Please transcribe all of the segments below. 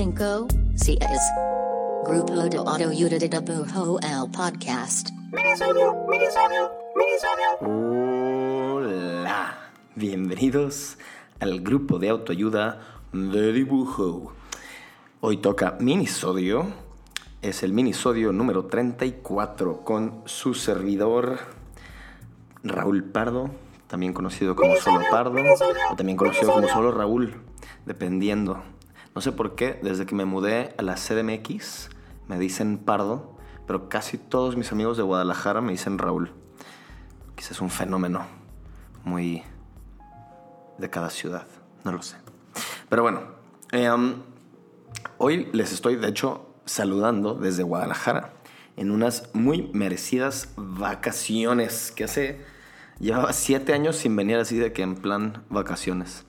5 CS. Grupo de Autoayuda de el podcast. Hola, bienvenidos al grupo de autoayuda de dibujo. Hoy toca minisodio, es el minisodio número 34 con su servidor Raúl Pardo, también conocido como Solo Pardo, o también conocido como Solo Raúl, dependiendo. No sé por qué, desde que me mudé a la CDMX me dicen Pardo, pero casi todos mis amigos de Guadalajara me dicen Raúl. Quizás es un fenómeno muy de cada ciudad, no lo sé. Pero bueno, em, hoy les estoy de hecho saludando desde Guadalajara en unas muy merecidas vacaciones que hace llevaba siete años sin venir así de que en plan vacaciones.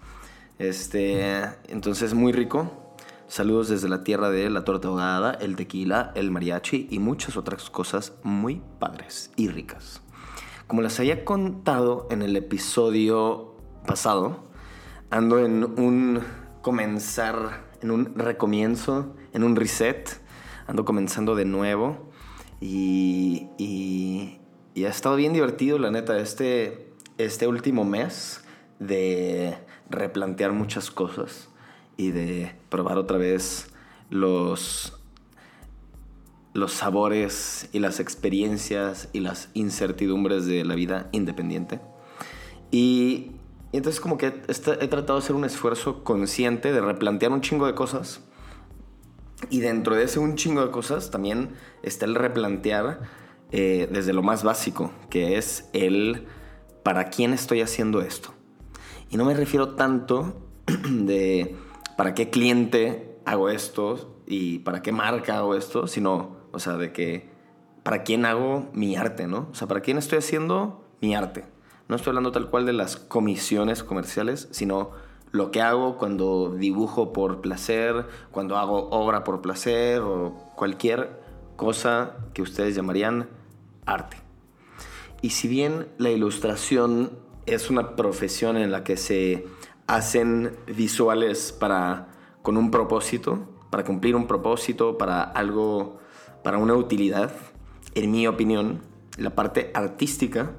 Este, entonces muy rico. Saludos desde la tierra de la torta ahogada, el tequila, el mariachi y muchas otras cosas muy padres y ricas. Como les había contado en el episodio pasado, ando en un comenzar, en un recomienzo, en un reset. Ando comenzando de nuevo y, y, y ha estado bien divertido, la neta, este, este último mes de replantear muchas cosas y de probar otra vez los, los sabores y las experiencias y las incertidumbres de la vida independiente. Y, entonces como que he tratado de hacer un esfuerzo consciente de replantear un chingo de cosas. Y dentro de ese un chingo de cosas también está el replantear eh, desde lo más básico, que es el para quién estoy haciendo esto. Y no me refiero tanto de para qué cliente hago esto y para qué marca hago esto, sino, o sea, de que para quién hago mi arte, ¿no? O sea, para quién estoy haciendo mi arte. No estoy hablando tal cual de las comisiones comerciales, sino lo que hago cuando dibujo por placer, cuando hago obra por placer o cualquier cosa que ustedes llamarían arte. Y si bien la ilustración es una profesión en la que se hacen visuales para con un propósito, para cumplir un propósito, para algo, para una utilidad, en mi opinión, la parte artística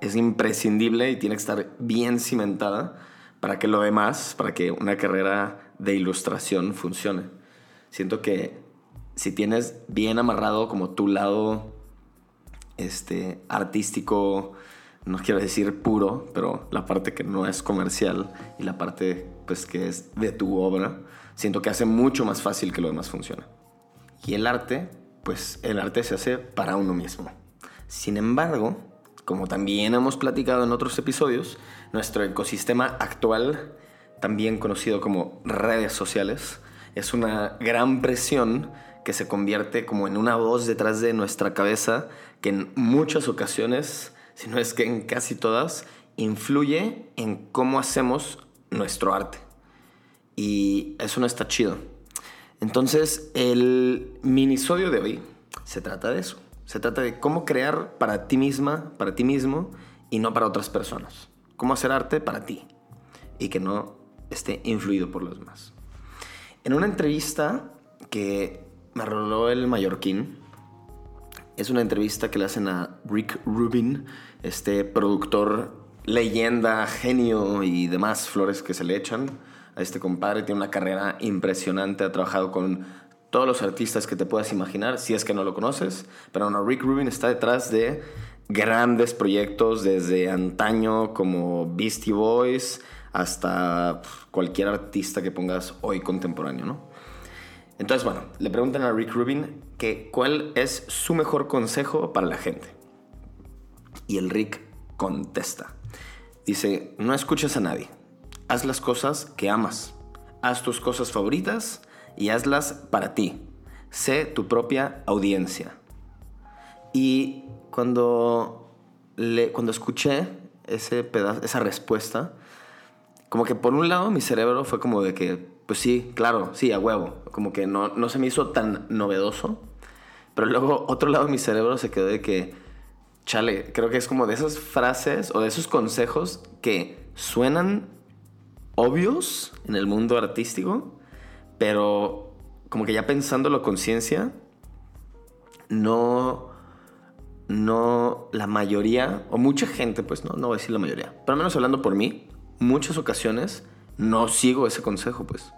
es imprescindible y tiene que estar bien cimentada para que lo demás, para que una carrera de ilustración funcione. Siento que si tienes bien amarrado como tu lado este, artístico, no quiero decir puro, pero la parte que no es comercial y la parte pues que es de tu obra, siento que hace mucho más fácil que lo demás funcione. Y el arte, pues el arte se hace para uno mismo. Sin embargo, como también hemos platicado en otros episodios, nuestro ecosistema actual, también conocido como redes sociales, es una gran presión que se convierte como en una voz detrás de nuestra cabeza que en muchas ocasiones, si no es que en casi todas, influye en cómo hacemos nuestro arte. Y eso no está chido. Entonces, el minisodio de hoy se trata de eso. Se trata de cómo crear para ti misma, para ti mismo y no para otras personas. Cómo hacer arte para ti y que no esté influido por los demás. En una entrevista que me roló el mallorquín. Es una entrevista que le hacen a Rick Rubin, este productor, leyenda, genio y demás flores que se le echan a este compadre. Tiene una carrera impresionante, ha trabajado con todos los artistas que te puedas imaginar, si es que no lo conoces. Pero no, Rick Rubin está detrás de grandes proyectos desde antaño como Beastie Boys hasta cualquier artista que pongas hoy contemporáneo, ¿no? Entonces, bueno, le preguntan a Rick Rubin que cuál es su mejor consejo para la gente. Y el Rick contesta. Dice, no escuches a nadie. Haz las cosas que amas. Haz tus cosas favoritas y hazlas para ti. Sé tu propia audiencia. Y cuando, le, cuando escuché ese pedazo, esa respuesta, como que por un lado mi cerebro fue como de que pues sí, claro, sí, a huevo. Como que no, no se me hizo tan novedoso. Pero luego otro lado de mi cerebro se quedó de que, chale, creo que es como de esas frases o de esos consejos que suenan obvios en el mundo artístico, pero como que ya pensándolo con conciencia, no, no la mayoría, o mucha gente, pues no, no voy a decir la mayoría, pero al menos hablando por mí, muchas ocasiones no sigo ese consejo, pues.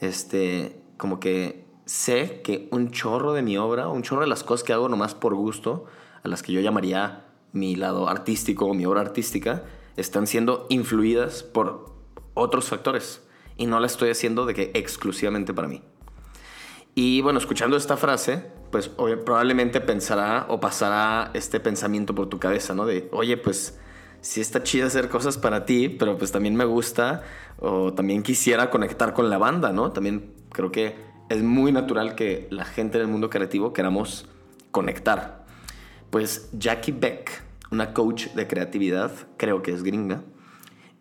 Este, como que sé que un chorro de mi obra, un chorro de las cosas que hago nomás por gusto, a las que yo llamaría mi lado artístico o mi obra artística, están siendo influidas por otros factores y no la estoy haciendo de que exclusivamente para mí. Y bueno, escuchando esta frase, pues probablemente pensará o pasará este pensamiento por tu cabeza, ¿no? De, oye, pues sí está chido hacer cosas para ti, pero pues también me gusta o también quisiera conectar con la banda, ¿no? También creo que es muy natural que la gente del mundo creativo queramos conectar. Pues Jackie Beck, una coach de creatividad, creo que es gringa,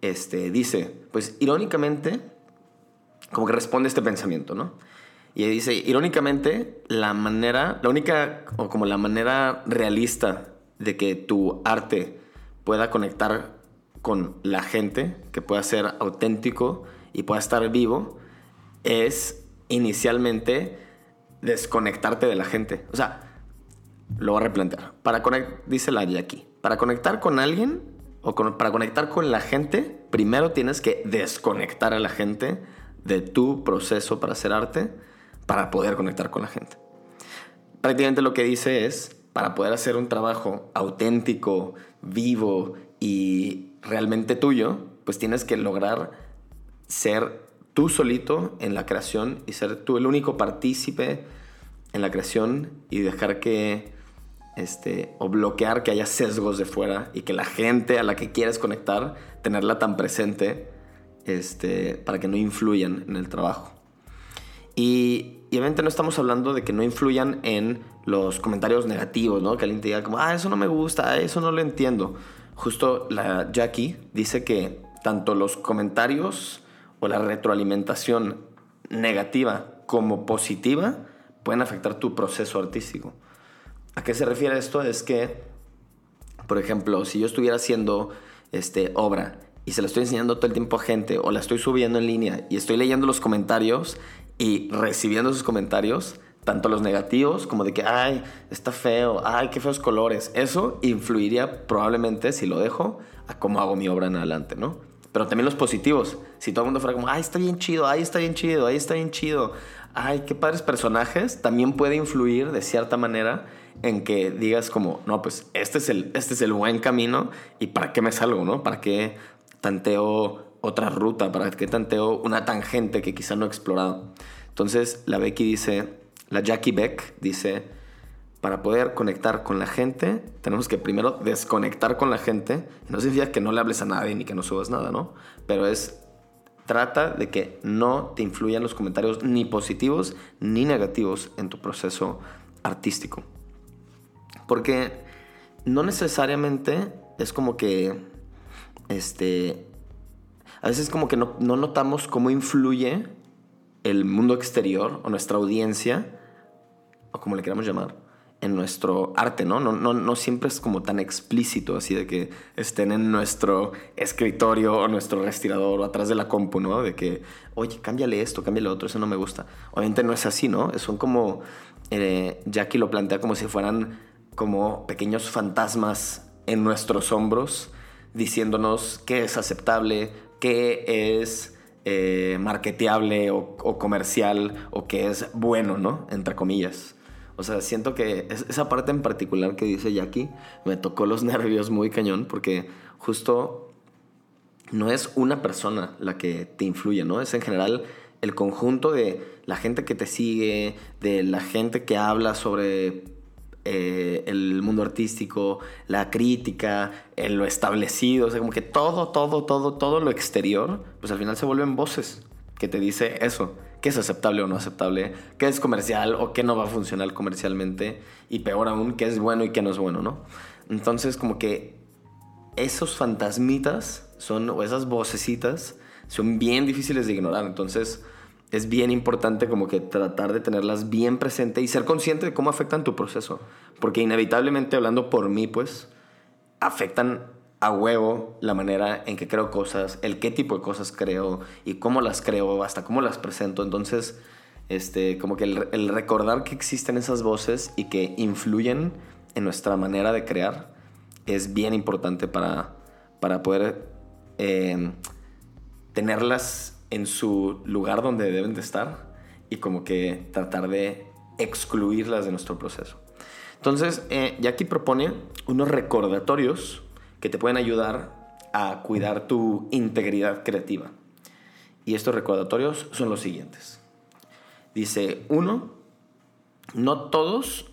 este, dice, pues irónicamente, como que responde este pensamiento, ¿no? Y dice, irónicamente, la manera, la única, o como la manera realista de que tu arte pueda conectar con la gente, que pueda ser auténtico y pueda estar vivo, es inicialmente desconectarte de la gente. O sea, lo voy a replantear. Para dice la aquí, para conectar con alguien o para conectar con la gente, primero tienes que desconectar a la gente de tu proceso para hacer arte para poder conectar con la gente. Prácticamente lo que dice es, para poder hacer un trabajo auténtico, vivo y realmente tuyo, pues tienes que lograr ser tú solito en la creación y ser tú el único partícipe en la creación y dejar que este, o bloquear que haya sesgos de fuera y que la gente a la que quieres conectar, tenerla tan presente este, para que no influyan en el trabajo. Y, y, obviamente no estamos hablando de que no influyan en los comentarios negativos, ¿no? Que alguien te diga como, ah, eso no me gusta, eso no lo entiendo. Justo la Jackie dice que tanto los comentarios o la retroalimentación negativa como positiva pueden afectar tu proceso artístico. ¿A qué se refiere esto? Es que, por ejemplo, si yo estuviera haciendo este, obra y se la estoy enseñando todo el tiempo a gente o la estoy subiendo en línea y estoy leyendo los comentarios y recibiendo esos comentarios, tanto los negativos como de que, ay, está feo, ay, qué feos colores, eso influiría probablemente, si lo dejo, a cómo hago mi obra en adelante, ¿no? Pero también los positivos. Si todo el mundo fuera como, ay, está bien chido, ay, está bien chido, ay, está bien chido, ay, qué padres personajes, también puede influir de cierta manera en que digas como, no, pues este es el, este es el buen camino y para qué me salgo, ¿no? ¿Para qué tanteo otra ruta? ¿Para qué tanteo una tangente que quizá no he explorado? Entonces la Becky dice, la Jackie Beck dice, para poder conectar con la gente, tenemos que primero desconectar con la gente. No significa que no le hables a nadie ni que no subas nada, ¿no? Pero es, trata de que no te influyan los comentarios ni positivos ni negativos en tu proceso artístico. Porque no necesariamente es como que, este, a veces como que no, no notamos cómo influye el mundo exterior o nuestra audiencia, o como le queramos llamar, en nuestro arte, ¿no? No, ¿no? no siempre es como tan explícito, así de que estén en nuestro escritorio o nuestro respirador o atrás de la compu, ¿no? De que, oye, cámbiale esto, cámbiale otro, eso no me gusta. Obviamente no es así, ¿no? Son como, eh, Jackie lo plantea como si fueran como pequeños fantasmas en nuestros hombros, diciéndonos qué es aceptable, qué es eh, marketeable o, o comercial o qué es bueno, ¿no? Entre comillas. O sea, siento que esa parte en particular que dice Jackie me tocó los nervios muy cañón porque justo no es una persona la que te influye, ¿no? Es en general el conjunto de la gente que te sigue, de la gente que habla sobre eh, el mundo artístico, la crítica, lo establecido, o sea, como que todo, todo, todo, todo lo exterior, pues al final se vuelven voces que te dice eso qué es aceptable o no aceptable, qué es comercial o qué no va a funcionar comercialmente y peor aún, qué es bueno y qué no es bueno, ¿no? Entonces como que esos fantasmitas son, o esas vocecitas, son bien difíciles de ignorar, entonces es bien importante como que tratar de tenerlas bien presente y ser consciente de cómo afectan tu proceso, porque inevitablemente hablando por mí, pues, afectan a huevo la manera en que creo cosas, el qué tipo de cosas creo y cómo las creo, hasta cómo las presento. Entonces, este, como que el, recordar que existen esas voces y que influyen en nuestra manera de crear es bien importante para, para poder eh, tenerlas en su lugar donde deben de estar y como que tratar de excluirlas de nuestro proceso. Entonces, eh, Jackie propone unos recordatorios que te pueden ayudar a cuidar tu integridad creativa. Y estos recordatorios son los siguientes. Dice, uno, no todos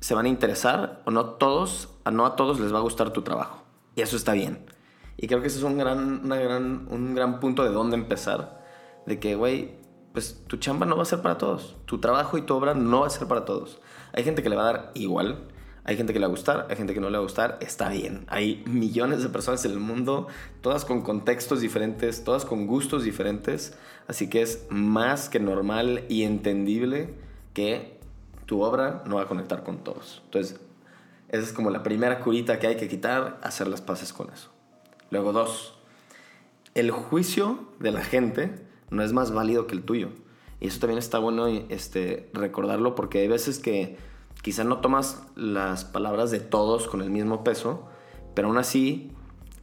se van a interesar o no todos, no a todos les va a gustar tu trabajo. Y eso está bien. Y creo que ese es un gran, una gran, un gran punto de dónde empezar. De que, güey, pues tu chamba no va a ser para todos. Tu trabajo y tu obra no va a ser para todos. Hay gente que le va a dar igual. Hay gente que le va a gustar, hay gente que no le va a gustar, está bien. Hay millones de personas en el mundo, todas con contextos diferentes, todas con gustos diferentes, así que es más que normal y entendible que tu obra no va a conectar con todos. Entonces, esa es como la primera curita que hay que quitar, hacer las paces con eso. Luego, dos, el juicio de la gente no es más válido que el tuyo. Y eso también está bueno este, recordarlo porque hay veces que quizá no tomas las palabras de todos con el mismo peso, pero aún así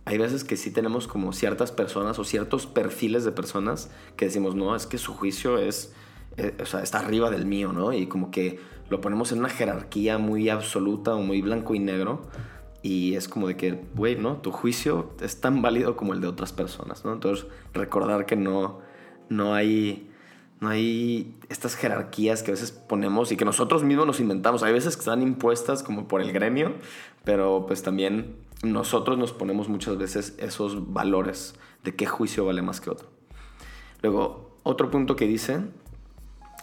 hay veces que sí tenemos como ciertas personas o ciertos perfiles de personas que decimos, no, es que su juicio es, eh, o sea, está arriba del mío, ¿no? Y como que lo ponemos en una jerarquía muy absoluta o muy blanco y negro. Y es como de que, güey, ¿no? Tu juicio es tan válido como el de otras personas, ¿no? Entonces, recordar que no, no hay no hay estas jerarquías que a veces ponemos y que nosotros mismos nos inventamos. Hay veces que están impuestas como por el gremio, pero pues también nosotros nos ponemos muchas veces esos valores de qué juicio vale más que otro. Luego, otro punto que dice,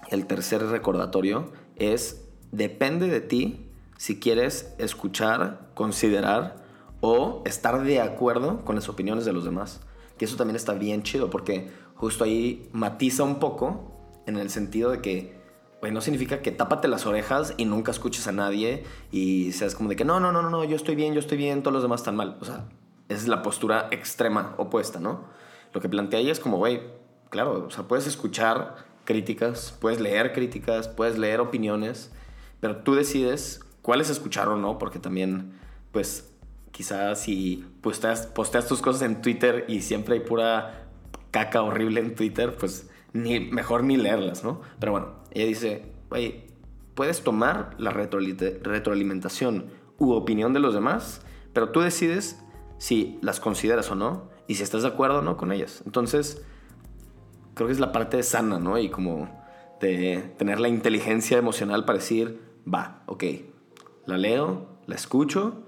el tercer recordatorio, es depende de ti si quieres escuchar, considerar o estar de acuerdo con las opiniones de los demás. Que eso también está bien chido porque justo ahí matiza un poco en el sentido de que, no significa que tápate las orejas y nunca escuches a nadie y seas como de que no, no, no, no, no, yo estoy bien, yo estoy bien, todos los demás están mal. O sea, esa es la postura extrema opuesta, ¿no? Lo que plantea ella es como, güey, claro, o sea, puedes escuchar críticas, puedes leer críticas, puedes leer opiniones, pero tú decides cuáles escuchar o no, porque también, pues, quizás si posteas, posteas tus cosas en Twitter y siempre hay pura caca horrible en Twitter, pues ni, mejor ni leerlas, ¿no? Pero bueno, ella dice, oye, puedes tomar la retroalimentación u opinión de los demás, pero tú decides si las consideras o no y si estás de acuerdo o no con ellas. Entonces, creo que es la parte sana, ¿no? Y como de tener la inteligencia emocional para decir, va, ok, la leo, la escucho,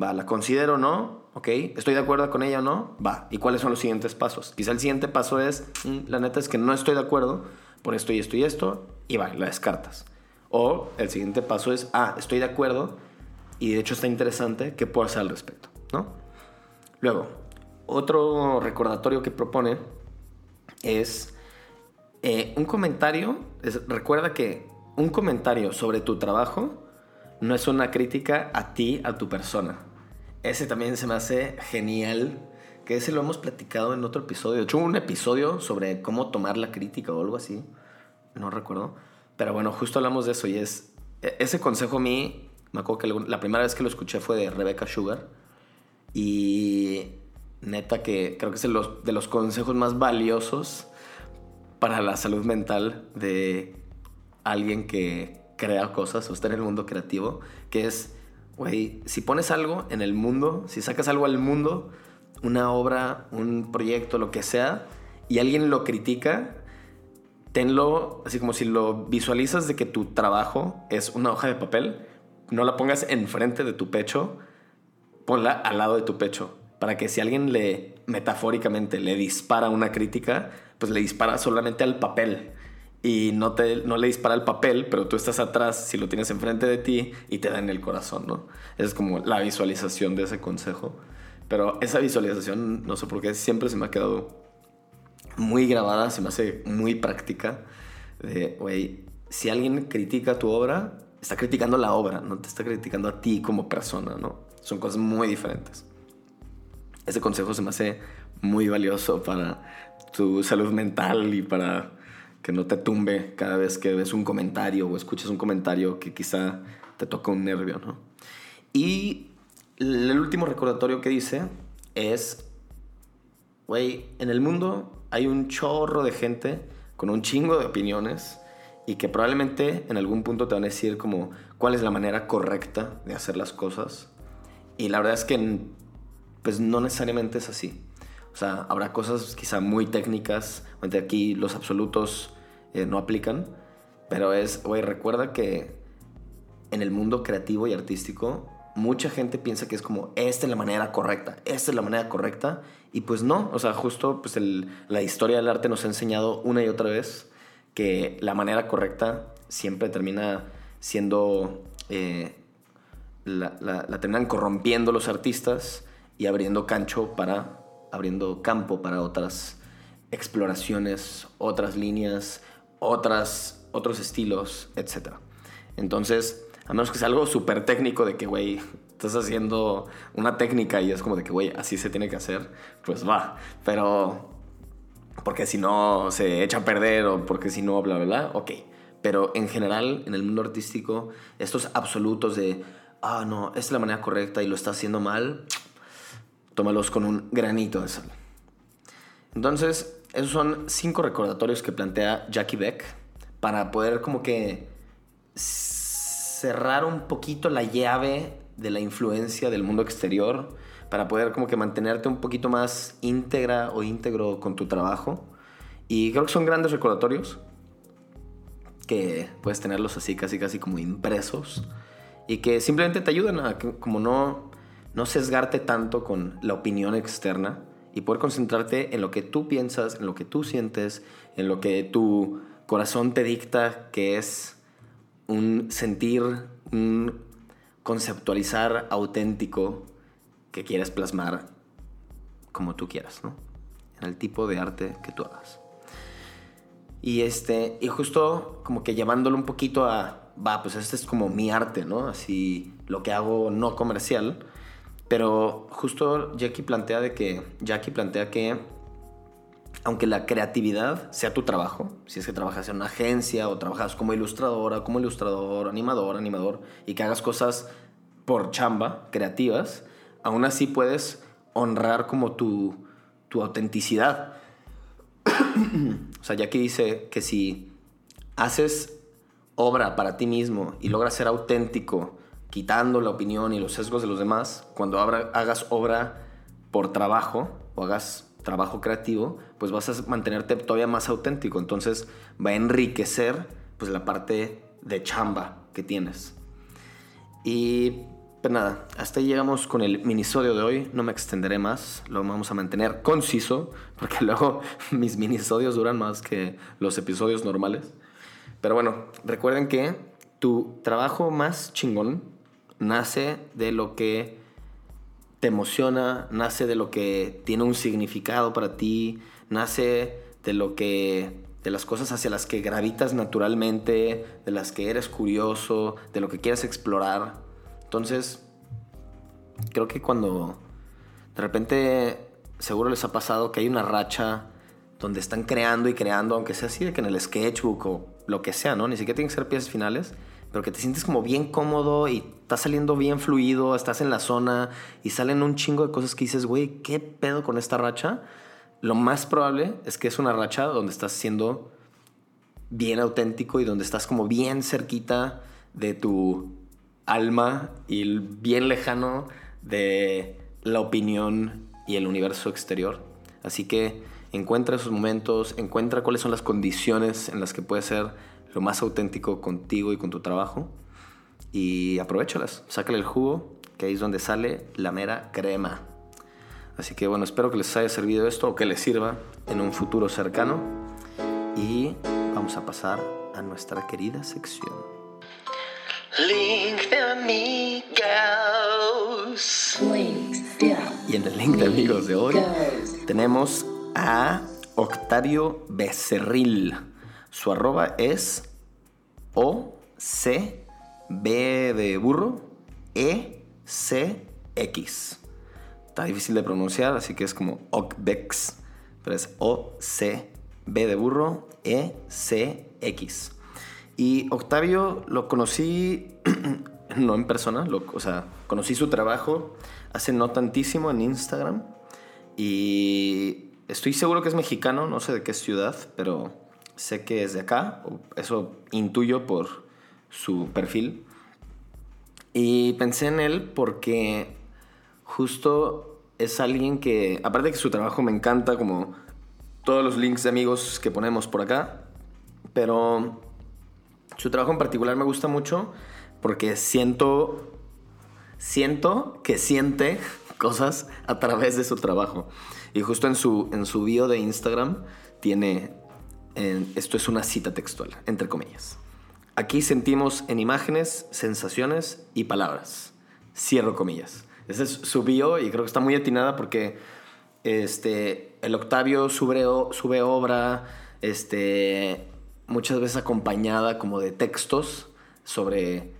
va, la considero o no, ¿ok? ¿Estoy de acuerdo con ella o no? Va. ¿Y cuáles son los siguientes pasos? Quizá el siguiente paso es, mm, la neta es que no estoy de acuerdo por esto y esto y esto, y va, la descartas. O el siguiente paso es, ah, estoy de acuerdo y de hecho está interesante, ¿qué puedo hacer al respecto? ¿No? Luego, otro recordatorio que propone es eh, un comentario, recuerda que un comentario sobre tu trabajo no es una crítica a ti, a tu persona ese también se me hace genial. Que ese lo hemos platicado en otro episodio. De hecho, un episodio sobre cómo tomar la crítica o algo así. No recuerdo. Pero bueno, justo hablamos de eso y es. E, ese consejo a mí, me acuerdo que la primera vez que lo escuché fue de Rebecca Sugar. Y neta que creo que es de los, de los consejos más valiosos para la salud mental de alguien que crea cosas o está en el mundo creativo, que es güey, si pones algo en el mundo, si sacas algo al mundo, una obra, un proyecto, lo que sea, y alguien lo critica, tenlo así como si lo visualizas de que tu trabajo es una hoja de papel, no la pongas enfrente de tu pecho, ponla al lado de tu pecho, para que si alguien le metafóricamente le dispara una crítica, pues le dispara solamente al papel y no, te, no le dispara el papel, pero tú estás atrás si lo tienes enfrente de ti y te da en el corazón, ¿no? Es como la visualización de ese consejo. Pero esa visualización, no sé por qué, siempre se me ha quedado muy grabada, se me hace muy práctica. De, güey, si alguien critica tu obra, está criticando la obra, no te está criticando a ti como persona, ¿no? Son cosas muy diferentes. ese consejo se me hace muy valioso para tu salud mental y para que no te tumbe cada vez que ves un comentario o escuchas un comentario que quizá te toca un nervio, ¿no? Y el último recordatorio que dice es, güey, en el mundo hay un chorro de gente con un chingo de opiniones y que probablemente en algún punto te van a decir como cuál es la manera correcta de hacer las cosas. Y la verdad es que pues no necesariamente es así. O sea, habrá cosas quizá muy técnicas, aquí los absolutos eh, no aplican, pero es, güey, recuerda que en el mundo creativo y artístico mucha gente piensa que es como, esta es la manera correcta, esta es la manera correcta, y pues no, o sea, justo pues la historia del arte nos ha enseñado una y otra vez que la manera correcta siempre termina siendo, eh, la, terminan corrompiendo los artistas y abriendo cancho para, abriendo campo para otras exploraciones, otras líneas, otras, otros estilos, etc. Entonces, a menos que sea algo súper técnico de que, güey, estás haciendo una técnica y es como de que, güey, así se tiene que hacer, pues va. Pero, porque si no se echa a perder o porque si no, bla, bla, bla, ok. Pero en general, en el mundo artístico, estos absolutos de, ah, no, esta es la manera correcta y lo está haciendo mal, tómalos con un granito de sal. Entonces, esos son cinco recordatorios que plantea Jackie Beck para poder como que cerrar un poquito la llave de la influencia del mundo exterior para poder como que mantenerte un poquito más íntegra o íntegro con tu trabajo. Y creo que son grandes recordatorios que puedes tenerlos así casi casi como impresos y que simplemente te ayudan a como no no sesgarte tanto con la opinión externa y poder concentrarte en lo que tú piensas, en lo que tú sientes, en lo que tu corazón te dicta que es un sentir, un conceptualizar auténtico que quieres plasmar como tú quieras, ¿no? En el tipo de arte que tú hagas. Y este, y justo como que llevándolo un poquito a, va, pues este es como mi arte, ¿no? Así lo que hago no comercial. Pero justo Jackie plantea de que, Jackie plantea que aunque la creatividad sea tu trabajo, si es que trabajas en una agencia o trabajas como ilustradora, como ilustrador, animador, animador, y que hagas cosas por chamba, creativas, aún así puedes honrar como tu, tu autenticidad. o sea, que dice que si haces obra para ti mismo y logras ser auténtico, quitando la opinión y los sesgos de los demás, cuando hagas obra por trabajo o hagas trabajo creativo, pues vas a mantenerte todavía más auténtico. Entonces va a enriquecer pues la parte de chamba que tienes. Y pues nada, hasta ahí llegamos con el minisodio de hoy. No me extenderé más, lo vamos a mantener conciso, porque luego mis minisodios duran más que los episodios normales. Pero bueno, recuerden que tu trabajo más chingón nace de lo que te emociona, nace de lo que tiene un significado para ti, nace de lo que de las cosas hacia las que gravitas naturalmente, de las que eres curioso, de lo que quieres explorar. Entonces, creo que cuando de repente seguro les ha pasado que hay una racha donde están creando y creando, aunque sea así de que en el sketchbook o lo que sea, ¿no? Ni siquiera tienen que ser piezas finales, pero que te sientes como bien cómodo y estás saliendo bien fluido, estás en la zona y salen un chingo de cosas que dices, güey, ¿qué pedo con esta racha? Lo más probable es que es una racha donde estás siendo bien auténtico y donde estás como bien cerquita de tu alma y bien lejano de la opinión y el universo exterior. Así que encuentra esos momentos, encuentra cuáles son las condiciones en las que puedes ser lo más auténtico contigo y con tu trabajo. Y aprovechalas, sácale el jugo, que ahí es donde sale la mera crema. Así que bueno, espero que les haya servido esto o que les sirva en un futuro cercano. Y vamos a pasar a nuestra querida sección. Link de amigos. Y en el link de amigos de hoy tenemos a Octavio Becerril. Su arroba es O C B de burro E C X. está difícil de pronunciar, así que es como Ocbex, pero es O-C, B de burro, E-C-X. Y Octavio lo conocí, no en persona, lo, o sea, conocí su trabajo hace no tantísimo en Instagram. Y estoy seguro que es mexicano, no sé de qué ciudad, pero sé que es de acá, eso intuyo por su perfil. Y pensé en él porque justo es alguien que, aparte de que su trabajo me encanta, como todos los links de amigos que ponemos por acá, pero su trabajo en particular me gusta mucho porque siento, siento que siente cosas a través de su trabajo. Y justo en su, en su bio de Instagram tiene, esto es una cita textual, entre comillas. Aquí sentimos en imágenes, sensaciones y palabras. Cierro comillas. Ese es su bio y creo que está muy atinada porque este, el Octavio sube, sube obra, este, muchas veces acompañada como de textos sobre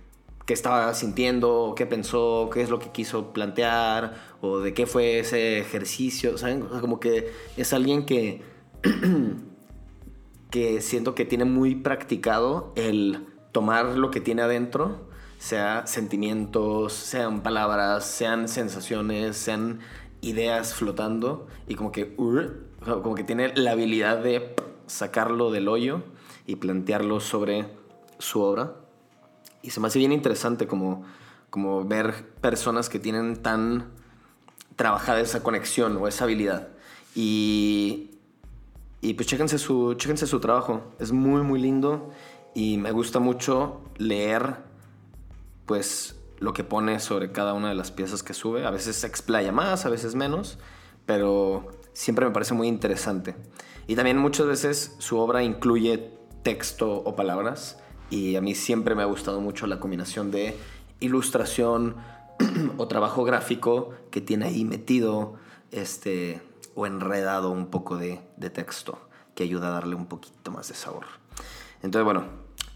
qué estaba sintiendo, qué pensó, qué es lo que quiso plantear, o de qué fue ese ejercicio, ¿saben? como que es alguien que, que siento que tiene muy practicado el tomar lo que tiene adentro, sea sentimientos, sean palabras, sean sensaciones, sean ideas flotando, y como que, como que tiene la habilidad de sacarlo del hoyo y plantearlo sobre su obra. Y se me hace bien interesante como, como ver personas que tienen tan trabajada esa conexión o esa habilidad. Y, y pues chéquense su, chéquense su trabajo. Es muy, muy lindo y me gusta mucho leer pues lo que pone sobre cada una de las piezas que sube. A veces se explaya más, a veces menos, pero siempre me parece muy interesante. Y también muchas veces su obra incluye texto o palabras y a mí siempre me ha gustado mucho la combinación de ilustración o trabajo gráfico que tiene ahí metido este, o enredado un poco de, de texto que ayuda a darle un poquito más de sabor. Entonces, bueno,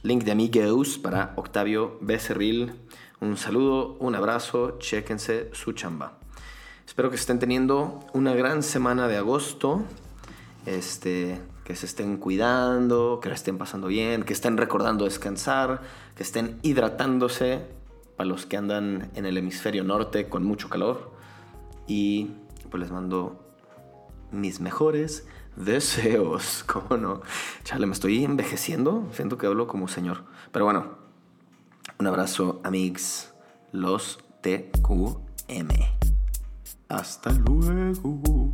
link de amigos para Octavio Becerril. Un saludo, un abrazo, chéquense su chamba. Espero que estén teniendo una gran semana de agosto. Este, que se estén cuidando, que la estén pasando bien, que estén recordando descansar, que estén hidratándose para los que andan en el hemisferio norte con mucho calor. Y pues les mando mis mejores deseos. ¿Cómo no? Chale, me estoy envejeciendo. Siento que hablo como señor. Pero bueno, un abrazo, amigos. Los TQM. Hasta luego.